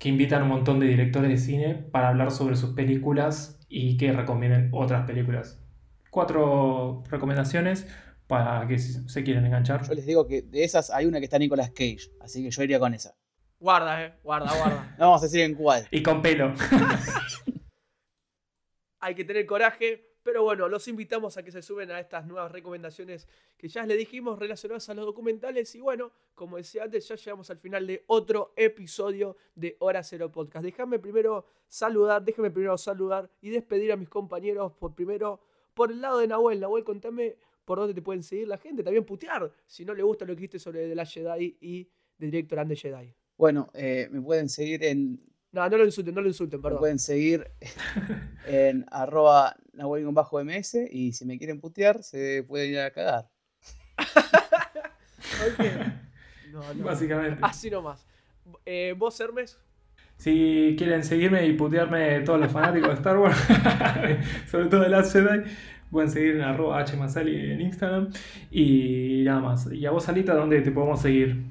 que invita a un montón de directores de cine para hablar sobre sus películas y que recomienden otras películas. Cuatro recomendaciones para que se quieran enganchar. Yo les digo que de esas hay una que está Nicolas Cage, así que yo iría con esa. Guarda, eh, guarda, guarda. [laughs] no vamos a decir en cuál. Y con pelo. [laughs] hay que tener coraje pero bueno, los invitamos a que se suben a estas nuevas recomendaciones que ya les dijimos relacionadas a los documentales. Y bueno, como decía antes, ya llegamos al final de otro episodio de Hora Cero Podcast. Déjame primero saludar, déjame primero saludar y despedir a mis compañeros por primero por el lado de Nahuel. Nahuel, contame por dónde te pueden seguir la gente. También putear si no le gusta lo que dijiste sobre The Last Jedi y The Director and the Jedi. Bueno, eh, me pueden seguir en no, no lo insulten, no lo insulten, perdón. Me pueden seguir [laughs] en arroba ms y si me quieren putear, se pueden ir a cagar. [laughs] [laughs] Básicamente. Así nomás. Eh, ¿Vos, Hermes? Si quieren seguirme y putearme todos los fanáticos de Star Wars, [laughs] sobre todo de Last Jedi, pueden seguir en arroba hmasali en Instagram. Y nada más. ¿Y a vos, Alita, dónde te podemos seguir?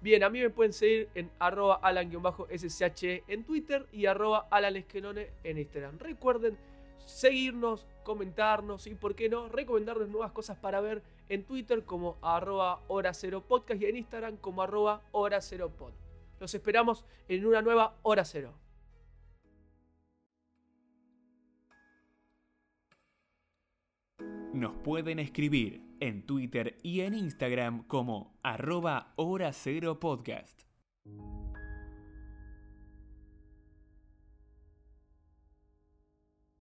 Bien, a mí me pueden seguir en arroba alan-ssh en Twitter y arroba alanesquenone en Instagram. Recuerden seguirnos, comentarnos y, por qué no, recomendarnos nuevas cosas para ver en Twitter como arroba hora cero podcast y en Instagram como arroba hora cero pod. Los esperamos en una nueva hora cero. Nos pueden escribir en Twitter y en Instagram como arroba hora cero podcast.